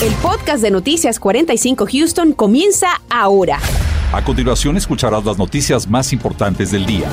El podcast de Noticias 45 Houston comienza ahora. A continuación escucharás las noticias más importantes del día.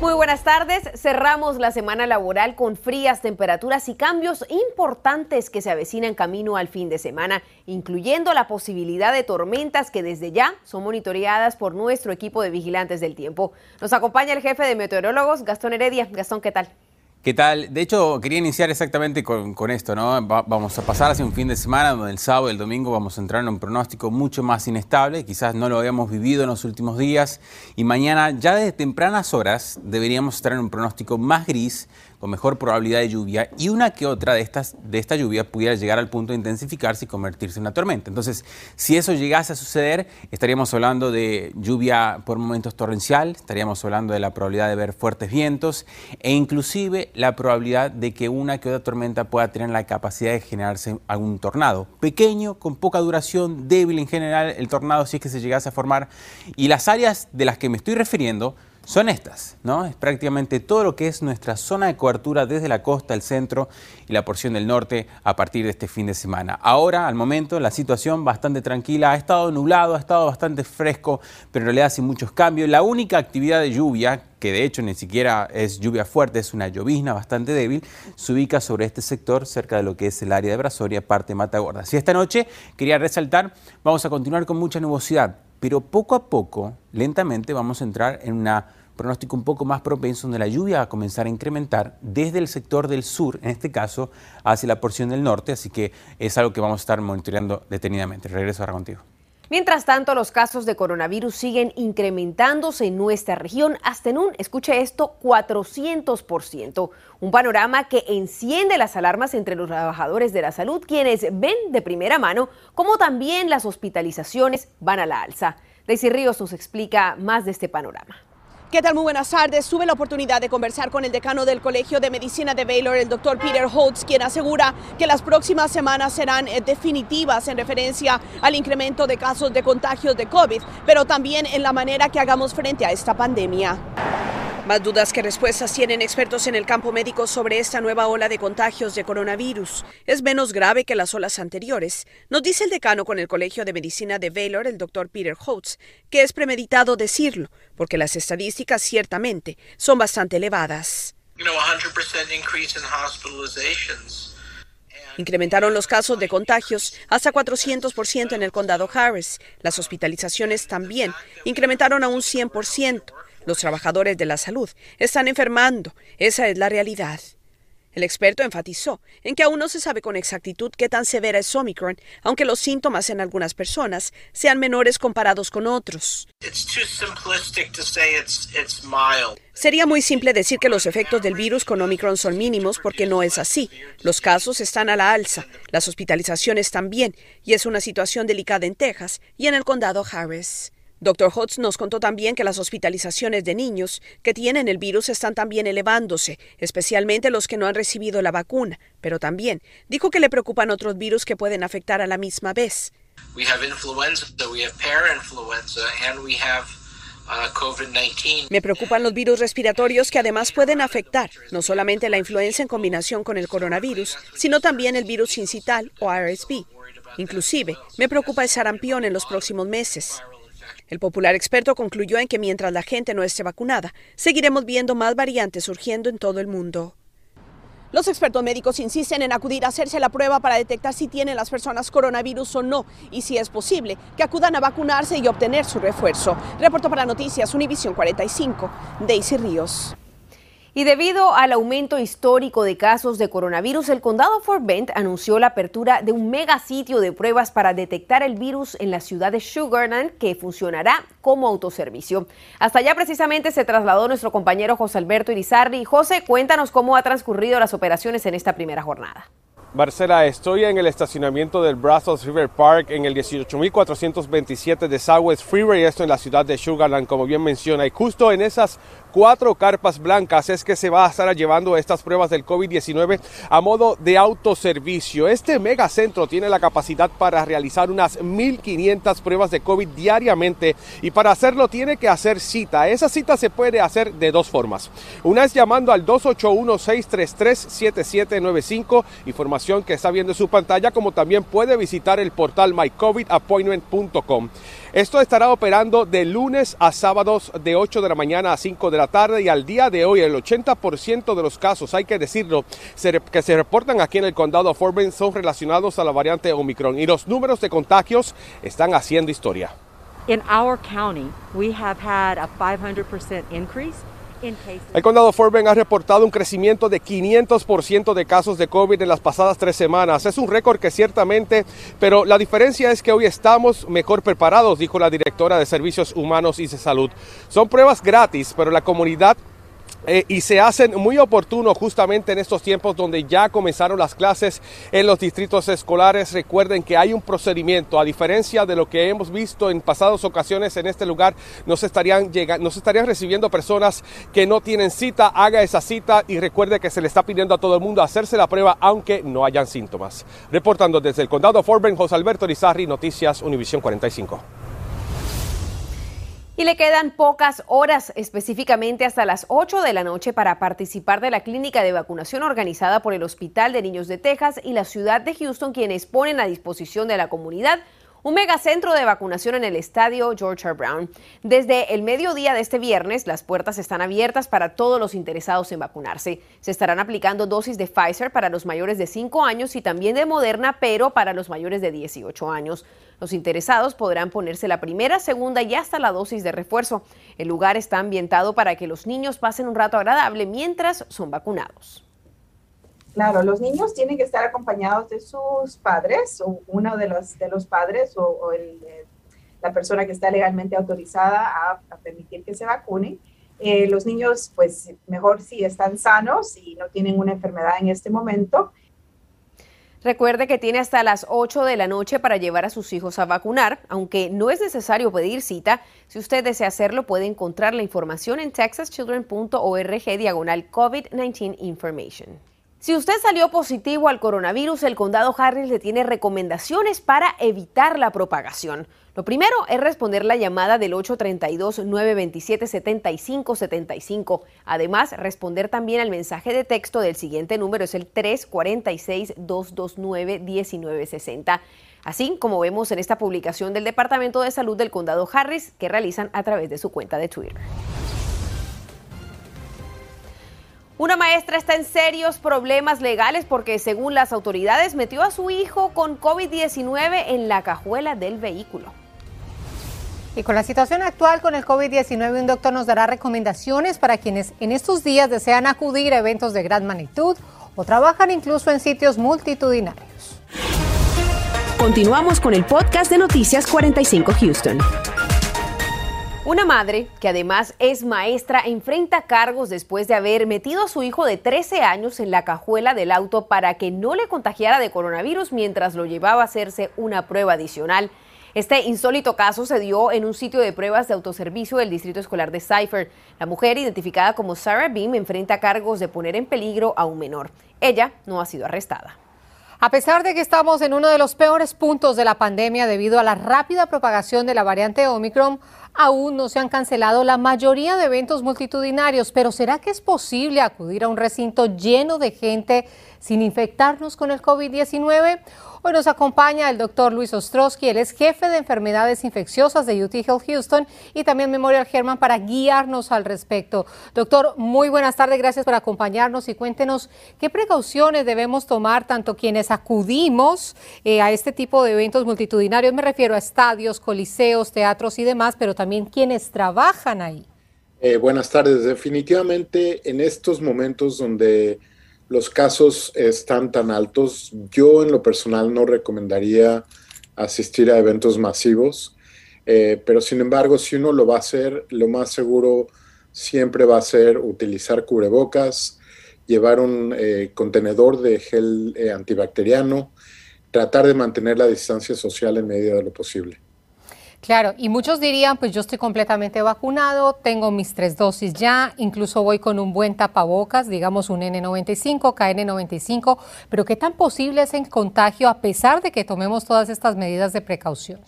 Muy buenas tardes. Cerramos la semana laboral con frías temperaturas y cambios importantes que se avecinan camino al fin de semana, incluyendo la posibilidad de tormentas que desde ya son monitoreadas por nuestro equipo de vigilantes del tiempo. Nos acompaña el jefe de meteorólogos, Gastón Heredia. Gastón, ¿qué tal? ¿Qué tal? De hecho, quería iniciar exactamente con, esto, ¿no? vamos a pasar hacia un fin de semana donde el sábado y el domingo vamos a entrar en un pronóstico mucho más inestable, quizás no lo habíamos vivido en los últimos días, y mañana ya desde tempranas horas deberíamos estar en un pronóstico más gris, con mejor probabilidad de lluvia y una que otra de, estas, de esta lluvia pudiera llegar al punto de intensificarse y convertirse en una tormenta. Entonces, si eso llegase a suceder, estaríamos hablando de lluvia por momentos torrencial, estaríamos hablando de la probabilidad de ver fuertes vientos e inclusive la probabilidad de que una que otra tormenta pueda tener la capacidad de generarse algún tornado. Pequeño, con poca duración, débil en general el tornado si es que se llegase a formar. Y las áreas de las que me estoy refiriendo son estas, ¿no? Es prácticamente todo lo que es nuestra zona de cobertura desde la costa, el centro y la porción del norte a partir de este fin de semana. Ahora, al momento, la situación bastante tranquila, ha estado nublado, ha estado bastante fresco, pero en realidad sin muchos cambios. La única actividad de lluvia, que de hecho ni siquiera es lluvia fuerte, es una llovizna bastante débil, se ubica sobre este sector, cerca de lo que es el área de Brasoria, parte de Matagorda. Si esta noche quería resaltar, vamos a continuar con mucha nubosidad, pero poco a poco, lentamente, vamos a entrar en una pronóstico un poco más propenso donde la lluvia va a comenzar a incrementar desde el sector del sur, en este caso, hacia la porción del norte, así que es algo que vamos a estar monitoreando detenidamente. Regreso ahora contigo. Mientras tanto, los casos de coronavirus siguen incrementándose en nuestra región hasta en un, escuche esto, 400%. Un panorama que enciende las alarmas entre los trabajadores de la salud, quienes ven de primera mano cómo también las hospitalizaciones van a la alza. Daisy Ríos nos explica más de este panorama. ¿Qué tal? Muy buenas tardes. Tuve la oportunidad de conversar con el decano del Colegio de Medicina de Baylor, el doctor Peter Holtz, quien asegura que las próximas semanas serán eh, definitivas en referencia al incremento de casos de contagios de COVID, pero también en la manera que hagamos frente a esta pandemia. Más dudas que respuestas tienen expertos en el campo médico sobre esta nueva ola de contagios de coronavirus. Es menos grave que las olas anteriores, nos dice el decano con el Colegio de Medicina de Baylor, el doctor Peter Holtz, que es premeditado decirlo, porque las estadísticas ciertamente son bastante elevadas. Incrementaron los casos de contagios hasta 400% en el condado Harris. Las hospitalizaciones también incrementaron a un 100%. Los trabajadores de la salud están enfermando. Esa es la realidad. El experto enfatizó en que aún no se sabe con exactitud qué tan severa es Omicron, aunque los síntomas en algunas personas sean menores comparados con otros. Sería muy simple decir que los efectos del virus con Omicron son mínimos porque no es así. Los casos están a la alza, las hospitalizaciones también, y es una situación delicada en Texas y en el condado Harris. Dr. Hotz nos contó también que las hospitalizaciones de niños que tienen el virus están también elevándose, especialmente los que no han recibido la vacuna, pero también dijo que le preocupan otros virus que pueden afectar a la misma vez. Me preocupan los virus respiratorios que además pueden afectar no solamente la influenza en combinación con el coronavirus, sino también el virus sincital o RSV. Inclusive, me preocupa el sarampión en los próximos meses. El popular experto concluyó en que mientras la gente no esté vacunada, seguiremos viendo más variantes surgiendo en todo el mundo. Los expertos médicos insisten en acudir a hacerse la prueba para detectar si tienen las personas coronavirus o no y si es posible que acudan a vacunarse y obtener su refuerzo. Reporto para Noticias Univisión 45, Daisy Ríos. Y debido al aumento histórico de casos de coronavirus, el condado Fort Bend anunció la apertura de un mega sitio de pruebas para detectar el virus en la ciudad de Sugarland que funcionará como autoservicio. Hasta allá precisamente se trasladó nuestro compañero José Alberto Irizarri. José, cuéntanos cómo ha transcurrido las operaciones en esta primera jornada. Marcela, estoy en el estacionamiento del Brazos River Park en el 18427 de Southwest Freeway, esto en la ciudad de Sugarland, como bien menciona. Y justo en esas cuatro carpas blancas es que se va a estar llevando estas pruebas del COVID-19 a modo de autoservicio. Este megacentro tiene la capacidad para realizar unas 1.500 pruebas de COVID diariamente y para hacerlo tiene que hacer cita. Esa cita se puede hacer de dos formas. Una es llamando al 281-633-7795, información que está viendo en su pantalla, como también puede visitar el portal mycovidappointment.com. Esto estará operando de lunes a sábados de 8 de la mañana a 5 de la tarde y al día de hoy el 80% de los casos, hay que decirlo, que se reportan aquí en el condado Bend son relacionados a la variante Omicron y los números de contagios están haciendo historia. In our county, we have had a 500% increase el condado Fort Bend ha reportado un crecimiento de 500% de casos de COVID en las pasadas tres semanas. Es un récord que ciertamente, pero la diferencia es que hoy estamos mejor preparados, dijo la directora de Servicios Humanos y de Salud. Son pruebas gratis, pero la comunidad eh, y se hacen muy oportunos justamente en estos tiempos donde ya comenzaron las clases en los distritos escolares. Recuerden que hay un procedimiento, a diferencia de lo que hemos visto en pasadas ocasiones en este lugar, no estarían recibiendo personas que no tienen cita. Haga esa cita y recuerde que se le está pidiendo a todo el mundo hacerse la prueba aunque no hayan síntomas. Reportando desde el condado Fort Bend, José Alberto Rizarri, Noticias Univisión 45. Y le quedan pocas horas, específicamente hasta las 8 de la noche, para participar de la clínica de vacunación organizada por el Hospital de Niños de Texas y la ciudad de Houston, quienes ponen a disposición de la comunidad un megacentro de vacunación en el estadio George R. Brown. Desde el mediodía de este viernes, las puertas están abiertas para todos los interesados en vacunarse. Se estarán aplicando dosis de Pfizer para los mayores de 5 años y también de Moderna, pero para los mayores de 18 años. Los interesados podrán ponerse la primera, segunda y hasta la dosis de refuerzo. El lugar está ambientado para que los niños pasen un rato agradable mientras son vacunados. Claro, los niños tienen que estar acompañados de sus padres o uno de los, de los padres o, eh, la persona que está legalmente autorizada a, permitir que se vacunen. Eh, los niños, pues mejor si están sanos y no tienen una enfermedad en este momento. Recuerde que tiene hasta las 8 de la noche para llevar a sus hijos a vacunar, aunque no es necesario pedir cita. Si usted desea hacerlo, puede encontrar la información en texaschildren.org diagonal COVID-19 Information. Si usted salió positivo al coronavirus, el condado Harris le tiene recomendaciones para evitar la propagación. Lo primero es responder la llamada del 832-927-7575. Además, responder también al mensaje de texto del siguiente número, es el 346-229-1960. Así como vemos en esta publicación del Departamento de Salud del Condado Harris que realizan a través de su cuenta de Twitter. Una maestra está en serios problemas legales porque, según las autoridades, metió a su hijo con COVID-19 en la cajuela del vehículo. Y con la situación actual con el COVID-19, un doctor nos dará recomendaciones para quienes en estos días desean acudir a eventos de gran magnitud o trabajan incluso en sitios multitudinarios. Continuamos con el podcast de Noticias 45 Houston. Una madre, que además es maestra, enfrenta cargos después de haber metido a su hijo de 13 años en la cajuela del auto para que no le contagiara de coronavirus mientras lo llevaba a hacerse una prueba adicional. Este insólito caso se dio en un sitio de pruebas de autoservicio del Distrito Escolar de Cypher. La mujer, identificada como Sarah Beam, enfrenta cargos de poner en peligro a un menor. Ella no ha sido arrestada. A pesar de que estamos en uno de los peores puntos de la pandemia debido a la rápida propagación de la variante Omicron, aún no se han cancelado la mayoría de eventos multitudinarios. Pero ¿será que es posible acudir a un recinto lleno de gente sin infectarnos con el COVID-19? Hoy nos acompaña el doctor Luis Ostrowski, él es jefe de enfermedades infecciosas de UT Health Houston y también Memorial Herman para guiarnos al respecto. Doctor, muy buenas tardes, gracias por acompañarnos y cuéntenos qué precauciones debemos tomar tanto quienes acudimos eh, a este tipo de eventos multitudinarios, me refiero a estadios, coliseos, teatros y demás, pero también quienes trabajan ahí. Eh, buenas tardes, definitivamente en estos momentos donde los casos están tan altos, yo en lo personal no recomendaría asistir a eventos masivos, eh, pero sin embargo, si uno lo va a hacer, lo más seguro siempre va a ser utilizar cubrebocas llevar un contenedor de gel antibacteriano, tratar de mantener la distancia social en medida de lo posible. Claro, y muchos dirían, pues yo estoy completamente vacunado, tengo mis tres dosis ya, incluso voy con un buen tapabocas, digamos un N95, KN95, pero ¿qué tan posible es el contagio a pesar de que tomemos todas estas medidas de precaución?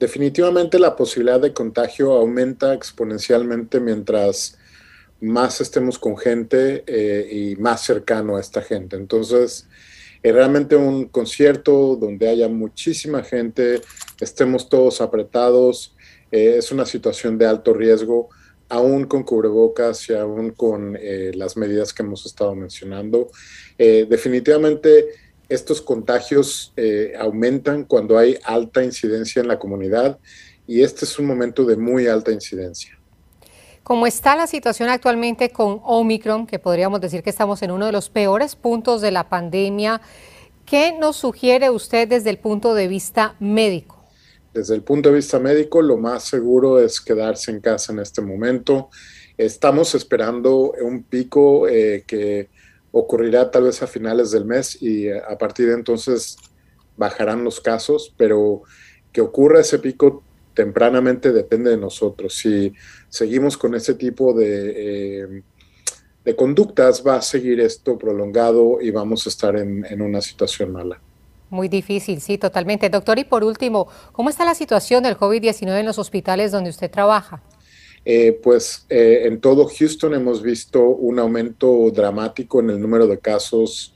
Definitivamente la posibilidad de contagio aumenta exponencialmente mientras más estemos con gente eh, y más cercano a esta gente. Entonces, realmente un concierto donde haya muchísima gente, estemos todos apretados, eh, es una situación de alto riesgo, aún con cubrebocas y aún con eh, las medidas que hemos estado mencionando. Eh, definitivamente estos contagios aumentan cuando hay alta incidencia en la comunidad y este es un momento de muy alta incidencia. ¿Cómo está la situación actualmente con Omicron, que podríamos decir que estamos en uno de los peores puntos de la pandemia, ¿qué nos sugiere usted desde el punto de vista médico? Desde el punto de vista médico, lo más seguro es quedarse en casa en este momento. Estamos esperando un pico eh, que ocurrirá tal vez a finales del mes y eh, a partir de entonces bajarán los casos, pero que ocurra ese pico tempranamente depende de nosotros. Si seguimos con ese tipo de, eh, de conductas, va a seguir esto prolongado y vamos a estar en, una situación mala. Muy difícil, sí, totalmente. Doctor, y por último, ¿cómo está la situación del COVID-19 en los hospitales donde usted trabaja? Eh, pues eh, en todo Houston hemos visto un aumento dramático en el número de casos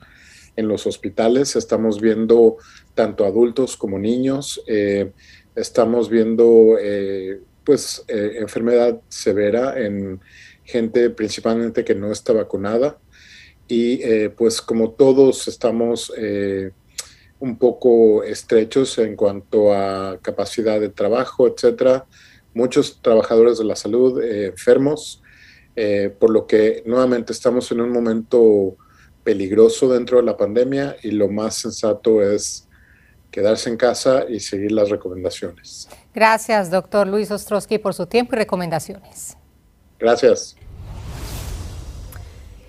en los hospitales. Estamos viendo tanto adultos como niños estamos viendo eh, pues eh, enfermedad severa en gente principalmente que no está vacunada. Y eh, pues como todos estamos un poco estrechos en cuanto a capacidad de trabajo, etcétera, muchos trabajadores de la salud enfermos, por lo que nuevamente estamos en un momento peligroso dentro de la pandemia y lo más sensato es quedarse en casa y seguir las recomendaciones. Gracias, doctor Luis Ostrowski, por su tiempo y recomendaciones. Gracias.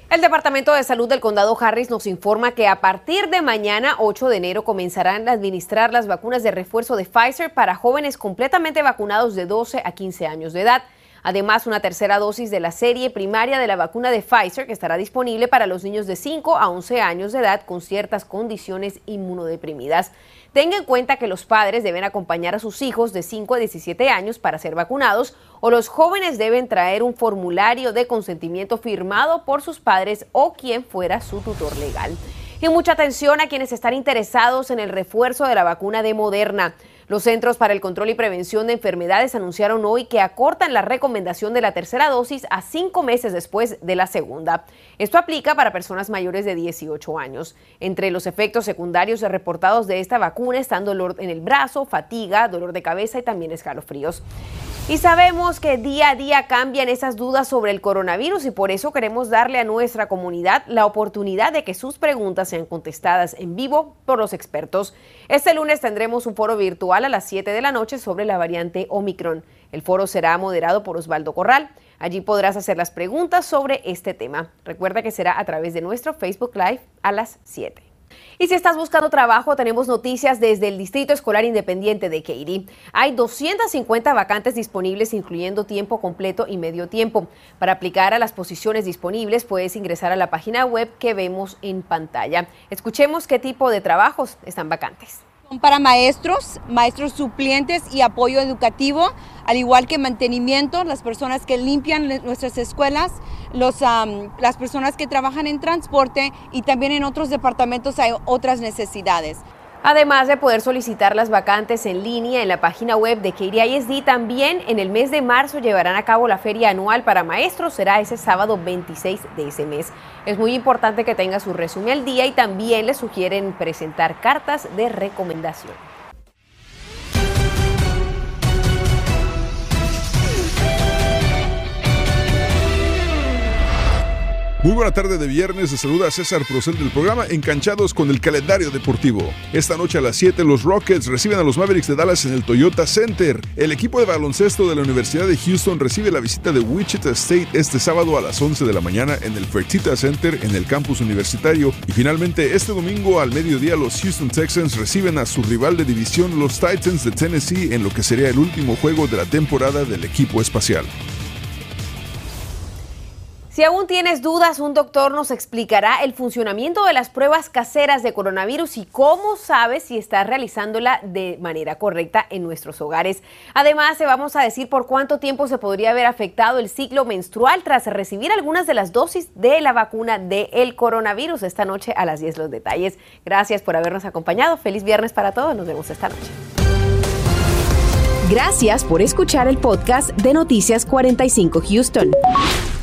El Departamento de Salud del Condado Harris nos informa que a partir de mañana, 8 de enero, comenzarán a administrar las vacunas de refuerzo de Pfizer para jóvenes completamente vacunados de 12 a 15 años de edad. Además, una tercera dosis de la serie primaria de la vacuna de Pfizer que estará disponible para los niños de 5 a 11 años de edad con ciertas condiciones inmunodeprimidas. Tenga en cuenta que los padres deben acompañar a sus hijos de 5 a 17 años para ser vacunados o los jóvenes deben traer un formulario de consentimiento firmado por sus padres o quien fuera su tutor legal. Y mucha atención a quienes están interesados en el refuerzo de la vacuna de Moderna. Los Centros para el Control y Prevención de Enfermedades anunciaron hoy que acortan la recomendación de la tercera dosis a cinco meses después de la segunda. Esto aplica para personas mayores de 18 años. Entre los efectos secundarios reportados de esta vacuna están dolor en el brazo, fatiga, dolor de cabeza y también escalofríos. Y sabemos que día a día cambian esas dudas sobre el coronavirus y por eso queremos darle a nuestra comunidad la oportunidad de que sus preguntas sean contestadas en vivo por los expertos. Este lunes tendremos un foro virtual a las 7 de la noche sobre la variante Omicron. El foro será moderado por Osvaldo Corral. Allí podrás hacer las preguntas sobre este tema. Recuerda que será a través de nuestro Facebook Live a las 7. Y si estás buscando trabajo, tenemos noticias desde el Distrito Escolar Independiente de Katy. Hay 250 vacantes disponibles, incluyendo tiempo completo y medio tiempo. Para aplicar a las posiciones disponibles, puedes ingresar a la página web que vemos en pantalla. Escuchemos qué tipo de trabajos están vacantes. Son para maestros, maestros suplentes y apoyo educativo, al igual que mantenimiento, las personas que limpian nuestras escuelas, los, las personas que trabajan en transporte y también en otros departamentos hay otras necesidades. Además de poder solicitar las vacantes en línea en la página web de KDISD, también en el mes de marzo llevarán a cabo la feria anual para maestros. Será ese sábado 26 de ese mes. Es muy importante que tenga su resumen al día y también le sugieren presentar cartas de recomendación. Muy buena tarde de viernes, se saluda César Procel del programa Enganchados con el calendario deportivo. Esta noche a las 7 los Rockets reciben a los Mavericks de Dallas en el Toyota Center. El equipo de baloncesto de la Universidad de Houston recibe la visita de Wichita State este sábado a las 11 de la mañana en el Fertitta Center en el campus universitario. Y finalmente este domingo al mediodía los Houston Texans reciben a su rival de división los Titans de Tennessee en lo que sería el último juego de la temporada del equipo espacial. Si aún tienes dudas, un doctor nos explicará el funcionamiento de las pruebas caseras de coronavirus y cómo sabes si estás realizándola de manera correcta en nuestros hogares. Además, te vamos a decir por cuánto tiempo se podría haber afectado el ciclo menstrual tras recibir algunas de las dosis de la vacuna del coronavirus. Esta noche a las 10 los detalles. Gracias por habernos acompañado. Feliz viernes para todos. Nos vemos esta noche. Gracias por escuchar el podcast de Noticias 45 Houston.